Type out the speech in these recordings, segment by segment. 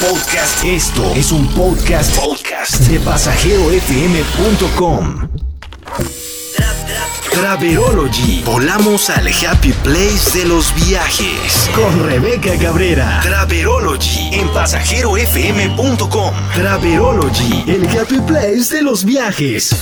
podcast. Esto es un podcast, de pasajerofm.com. Traverology. Volamos al happy place de los viajes. Con Rebeca Cabrera. Traverology en pasajerofm.com. Traverology, el happy place de los viajes.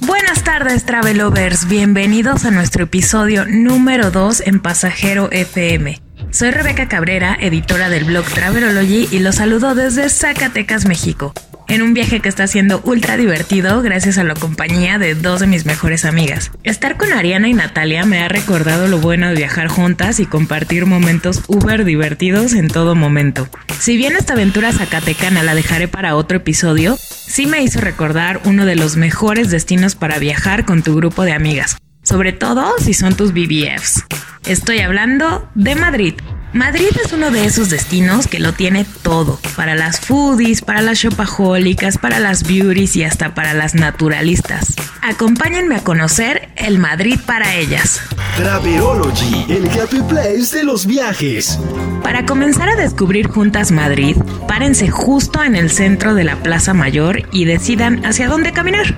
Buenas tardes, Travelovers. Bienvenidos a nuestro episodio número 2 en Pasajero FM. Soy Rebeca Cabrera, editora del blog Travelology y los saludo desde Zacatecas, México en un viaje que está siendo ultra divertido gracias a la compañía de dos de mis mejores amigas. Estar con Ariana y Natalia me ha recordado lo bueno de viajar juntas y compartir momentos uber divertidos en todo momento. Si bien esta aventura zacatecana la dejaré para otro episodio, sí me hizo recordar uno de los mejores destinos para viajar con tu grupo de amigas, sobre todo si son tus BBFs. Estoy hablando de Madrid. Madrid es uno de esos destinos que lo tiene todo, para las foodies, para las shopahólicas, para las beauties y hasta para las naturalistas. Acompáñenme a conocer el Madrid para ellas. Traverology, el happy place de los viajes. Para comenzar a descubrir juntas Madrid, párense justo en el centro de la Plaza Mayor y decidan hacia dónde caminar.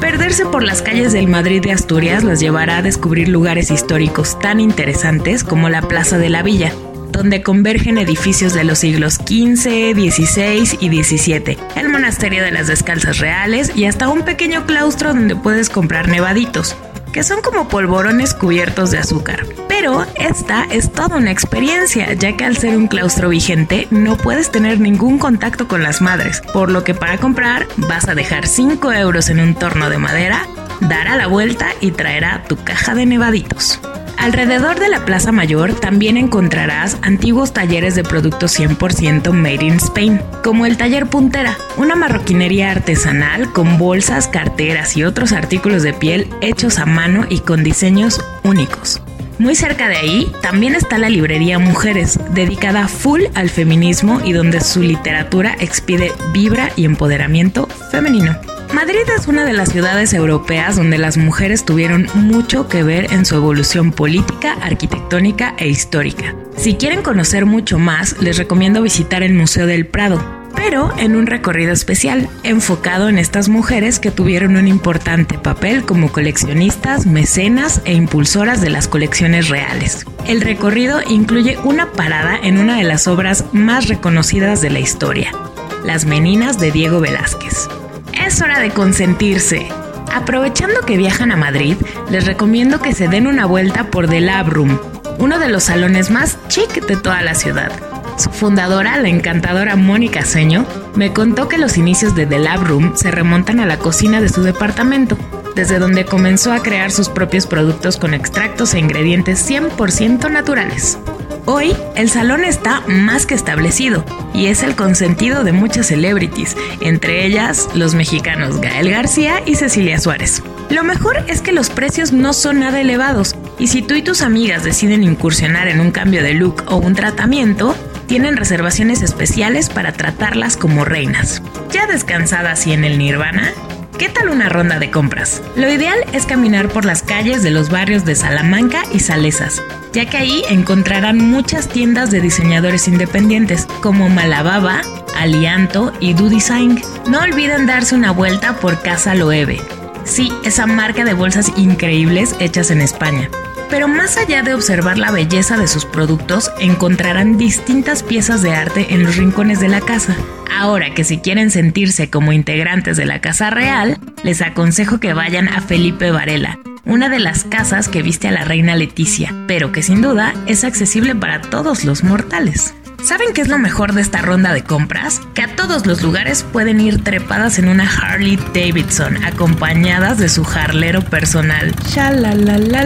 Perderse por las calles del Madrid de Asturias los llevará a descubrir lugares históricos tan interesantes como la Plaza de la Villa, donde convergen edificios de los siglos XV, XVI y XVII, el Monasterio de las Descalzas Reales y hasta un pequeño claustro donde puedes comprar nevaditos que son como polvorones cubiertos de azúcar. Pero esta es toda una experiencia, ya que al ser un claustro vigente no puedes tener ningún contacto con las madres, por lo que para comprar vas a dejar 5 euros en un torno de madera, dar a la vuelta y traerá tu caja de nevaditos. Alrededor de la Plaza Mayor también encontrarás antiguos talleres de productos 100% made in Spain, como el Taller Puntera, una marroquinería artesanal con bolsas, carteras y otros artículos de piel hechos a mano y con diseños únicos. Muy cerca de ahí también está la librería Mujeres, dedicada full al feminismo y donde su literatura expide vibra y empoderamiento femenino. Madrid es una de las ciudades europeas donde las mujeres tuvieron mucho que ver en su evolución política, arquitectónica e histórica. Si quieren conocer mucho más, les recomiendo visitar el Museo del Prado, pero en un recorrido especial, enfocado en estas mujeres que tuvieron un importante papel como coleccionistas, mecenas e impulsoras de las colecciones reales. El recorrido incluye una parada en una de las obras más reconocidas de la historia, Las Meninas de Diego Velázquez. Es hora de consentirse. Aprovechando que viajan a Madrid, les recomiendo que se den una vuelta por The Lab Room, uno de los salones más chic de toda la ciudad. Su fundadora, la encantadora Mónica Seño, me contó que los inicios de The Lab Room se remontan a la cocina de su departamento, desde donde comenzó a crear sus propios productos con extractos e ingredientes 100% naturales. Hoy, el salón está más que establecido y es el consentido de muchas celebrities, entre ellas los mexicanos Gael García y Cecilia Suárez. Lo mejor es que los precios no son nada elevados y si tú y tus amigas deciden incursionar en un cambio de look o un tratamiento, tienen reservaciones especiales para tratarlas como reinas. Ya descansadas y en el nirvana, ¿Qué tal una ronda de compras? Lo ideal es caminar por las calles de los barrios de Salamanca y Salesas, ya que ahí encontrarán muchas tiendas de diseñadores independientes como Malababa, Alianto y Do Design. No olviden darse una vuelta por Casa Loewe. Sí, esa marca de bolsas increíbles hechas en España. Pero más allá de observar la belleza de sus productos, encontrarán distintas piezas de arte en los rincones de la casa. Ahora que si quieren sentirse como integrantes de la Casa Real, les aconsejo que vayan a Felipe Varela, una de las casas que viste a la reina Leticia, pero que sin duda es accesible para todos los mortales. ¿Saben qué es lo mejor de esta ronda de compras? Que a todos los lugares pueden ir trepadas en una Harley Davidson, acompañadas de su jarlero personal.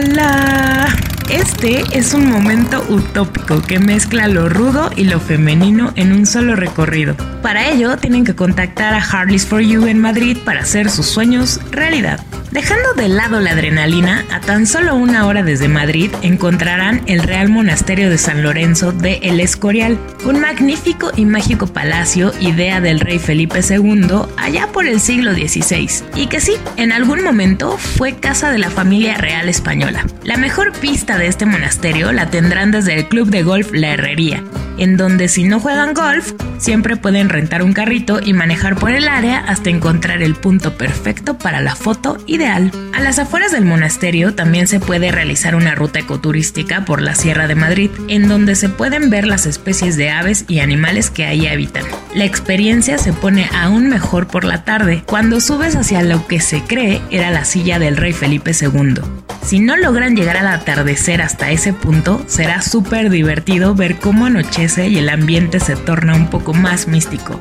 la. Este es un momento utópico que mezcla lo rudo y lo femenino en un solo recorrido. Para ello, tienen que contactar a Harleys for You en Madrid para hacer sus sueños realidad. Dejando de lado la adrenalina, a tan solo una hora desde Madrid encontrarán el Real Monasterio de San Lorenzo de El Escorial, un magnífico y mágico palacio, idea del rey Felipe II allá por el siglo XVI, y que sí, en algún momento fue casa de la familia real española. La mejor pista de este monasterio la tendrán desde el Club de Golf La Herrería, en donde si no juegan golf, siempre pueden rentar un carrito y manejar por el área hasta encontrar el punto perfecto para la foto ideal. A las afueras del monasterio también se puede realizar una ruta ecoturística por la Sierra de Madrid, en donde se pueden ver las especies de aves y animales que ahí habitan. La experiencia se pone aún mejor por la tarde, cuando subes hacia lo que se cree era la silla del rey Felipe II. Si no logran llegar al atardecer hasta ese punto, será súper divertido ver cómo anochece y el ambiente se torna un poco más místico.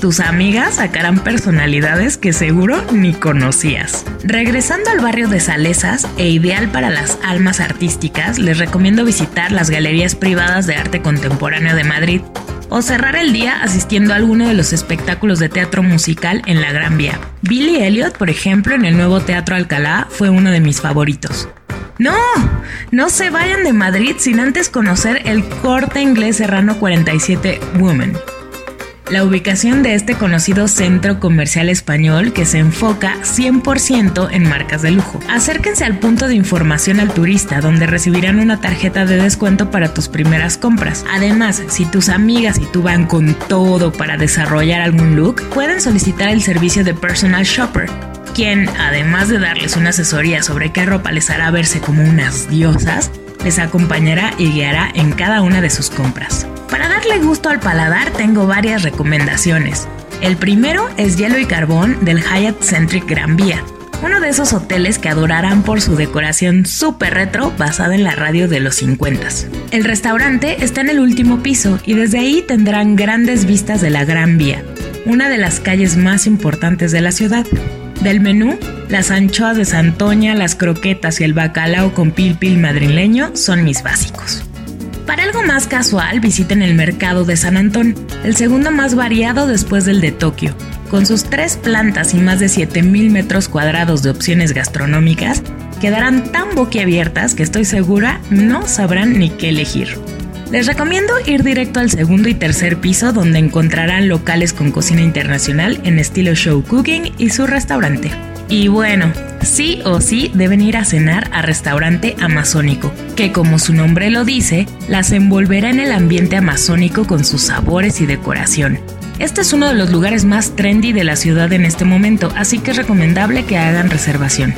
Tus amigas sacarán personalidades que seguro ni conocías. Regresando al barrio de Salesas e ideal para las almas artísticas, les recomiendo visitar las galerías privadas de arte contemporáneo de Madrid o cerrar el día asistiendo a alguno de los espectáculos de teatro musical en la Gran Vía. Billy Elliot, por ejemplo, en el nuevo Teatro Alcalá fue uno de mis favoritos. No, no se vayan de Madrid sin antes conocer el corte inglés Serrano 47 Woman la ubicación de este conocido centro comercial español que se enfoca 100% en marcas de lujo. Acérquense al punto de información al turista donde recibirán una tarjeta de descuento para tus primeras compras. Además, si tus amigas y tú van con todo para desarrollar algún look, pueden solicitar el servicio de personal shopper quien, además de darles una asesoría sobre qué ropa les hará verse como unas diosas, les acompañará y guiará en cada una de sus compras. Para darle gusto al paladar tengo varias recomendaciones. El primero es Hielo y Carbón del Hyatt Centric Gran Vía, uno de esos hoteles que adorarán por su decoración súper retro basada en la radio de los 50. El restaurante está en el último piso y desde ahí tendrán grandes vistas de la Gran Vía, una de las calles más importantes de la ciudad. Del menú, las anchoas de Santoña, las croquetas y el bacalao con pilpil madrileño son mis básicos. Para algo más casual, visiten el mercado de San Antón, el segundo más variado después del de Tokio. Con sus tres plantas y más de 7.000 metros cuadrados de opciones gastronómicas, quedarán tan boquiabiertas que estoy segura no sabrán ni qué elegir. Les recomiendo ir directo al segundo y tercer piso donde encontrarán locales con cocina internacional en estilo show cooking y su restaurante. Y bueno, sí o sí deben ir a cenar a restaurante amazónico, que como su nombre lo dice, las envolverá en el ambiente amazónico con sus sabores y decoración. Este es uno de los lugares más trendy de la ciudad en este momento, así que es recomendable que hagan reservación.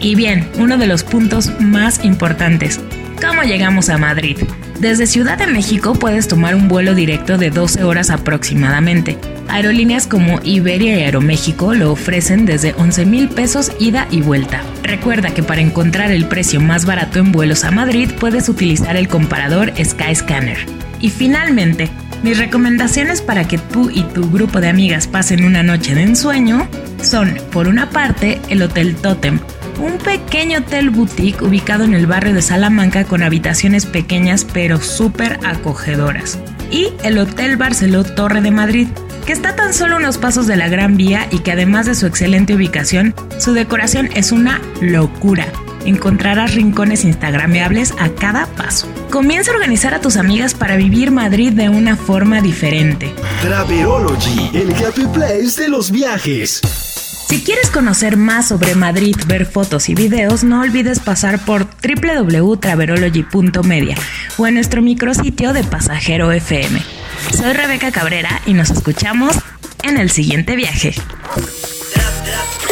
Y bien, uno de los puntos más importantes, ¿cómo llegamos a Madrid? Desde Ciudad de México puedes tomar un vuelo directo de 12 horas aproximadamente. Aerolíneas como Iberia y Aeroméxico lo ofrecen desde 11 mil pesos ida y vuelta. Recuerda que para encontrar el precio más barato en vuelos a Madrid puedes utilizar el comparador Skyscanner. Y finalmente, mis recomendaciones para que tú y tu grupo de amigas pasen una noche de ensueño son, por una parte, el Hotel Totem, un pequeño hotel boutique ubicado en el barrio de Salamanca con habitaciones pequeñas pero súper acogedoras. Y el Hotel Barceló Torre de Madrid, que está tan solo unos pasos de la Gran Vía y que además de su excelente ubicación, su decoración es una locura. Encontrarás rincones instagrameables a cada paso. Comienza a organizar a tus amigas para vivir Madrid de una forma diferente. Traverology, el happy place de los viajes. Si quieres conocer más sobre Madrid, ver fotos y videos, no olvides pasar por www.traverology.media o en nuestro micrositio de Pasajero FM. Soy Rebeca Cabrera y nos escuchamos en el siguiente viaje.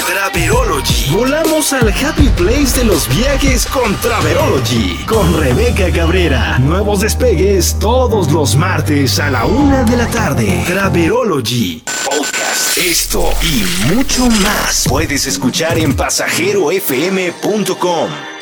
Traverology. Volamos al Happy Place de los viajes con Traverology. Con Rebeca Cabrera. Nuevos despegues todos los martes a la una de la tarde. Traverology. Esto y mucho más puedes escuchar en pasajerofm.com.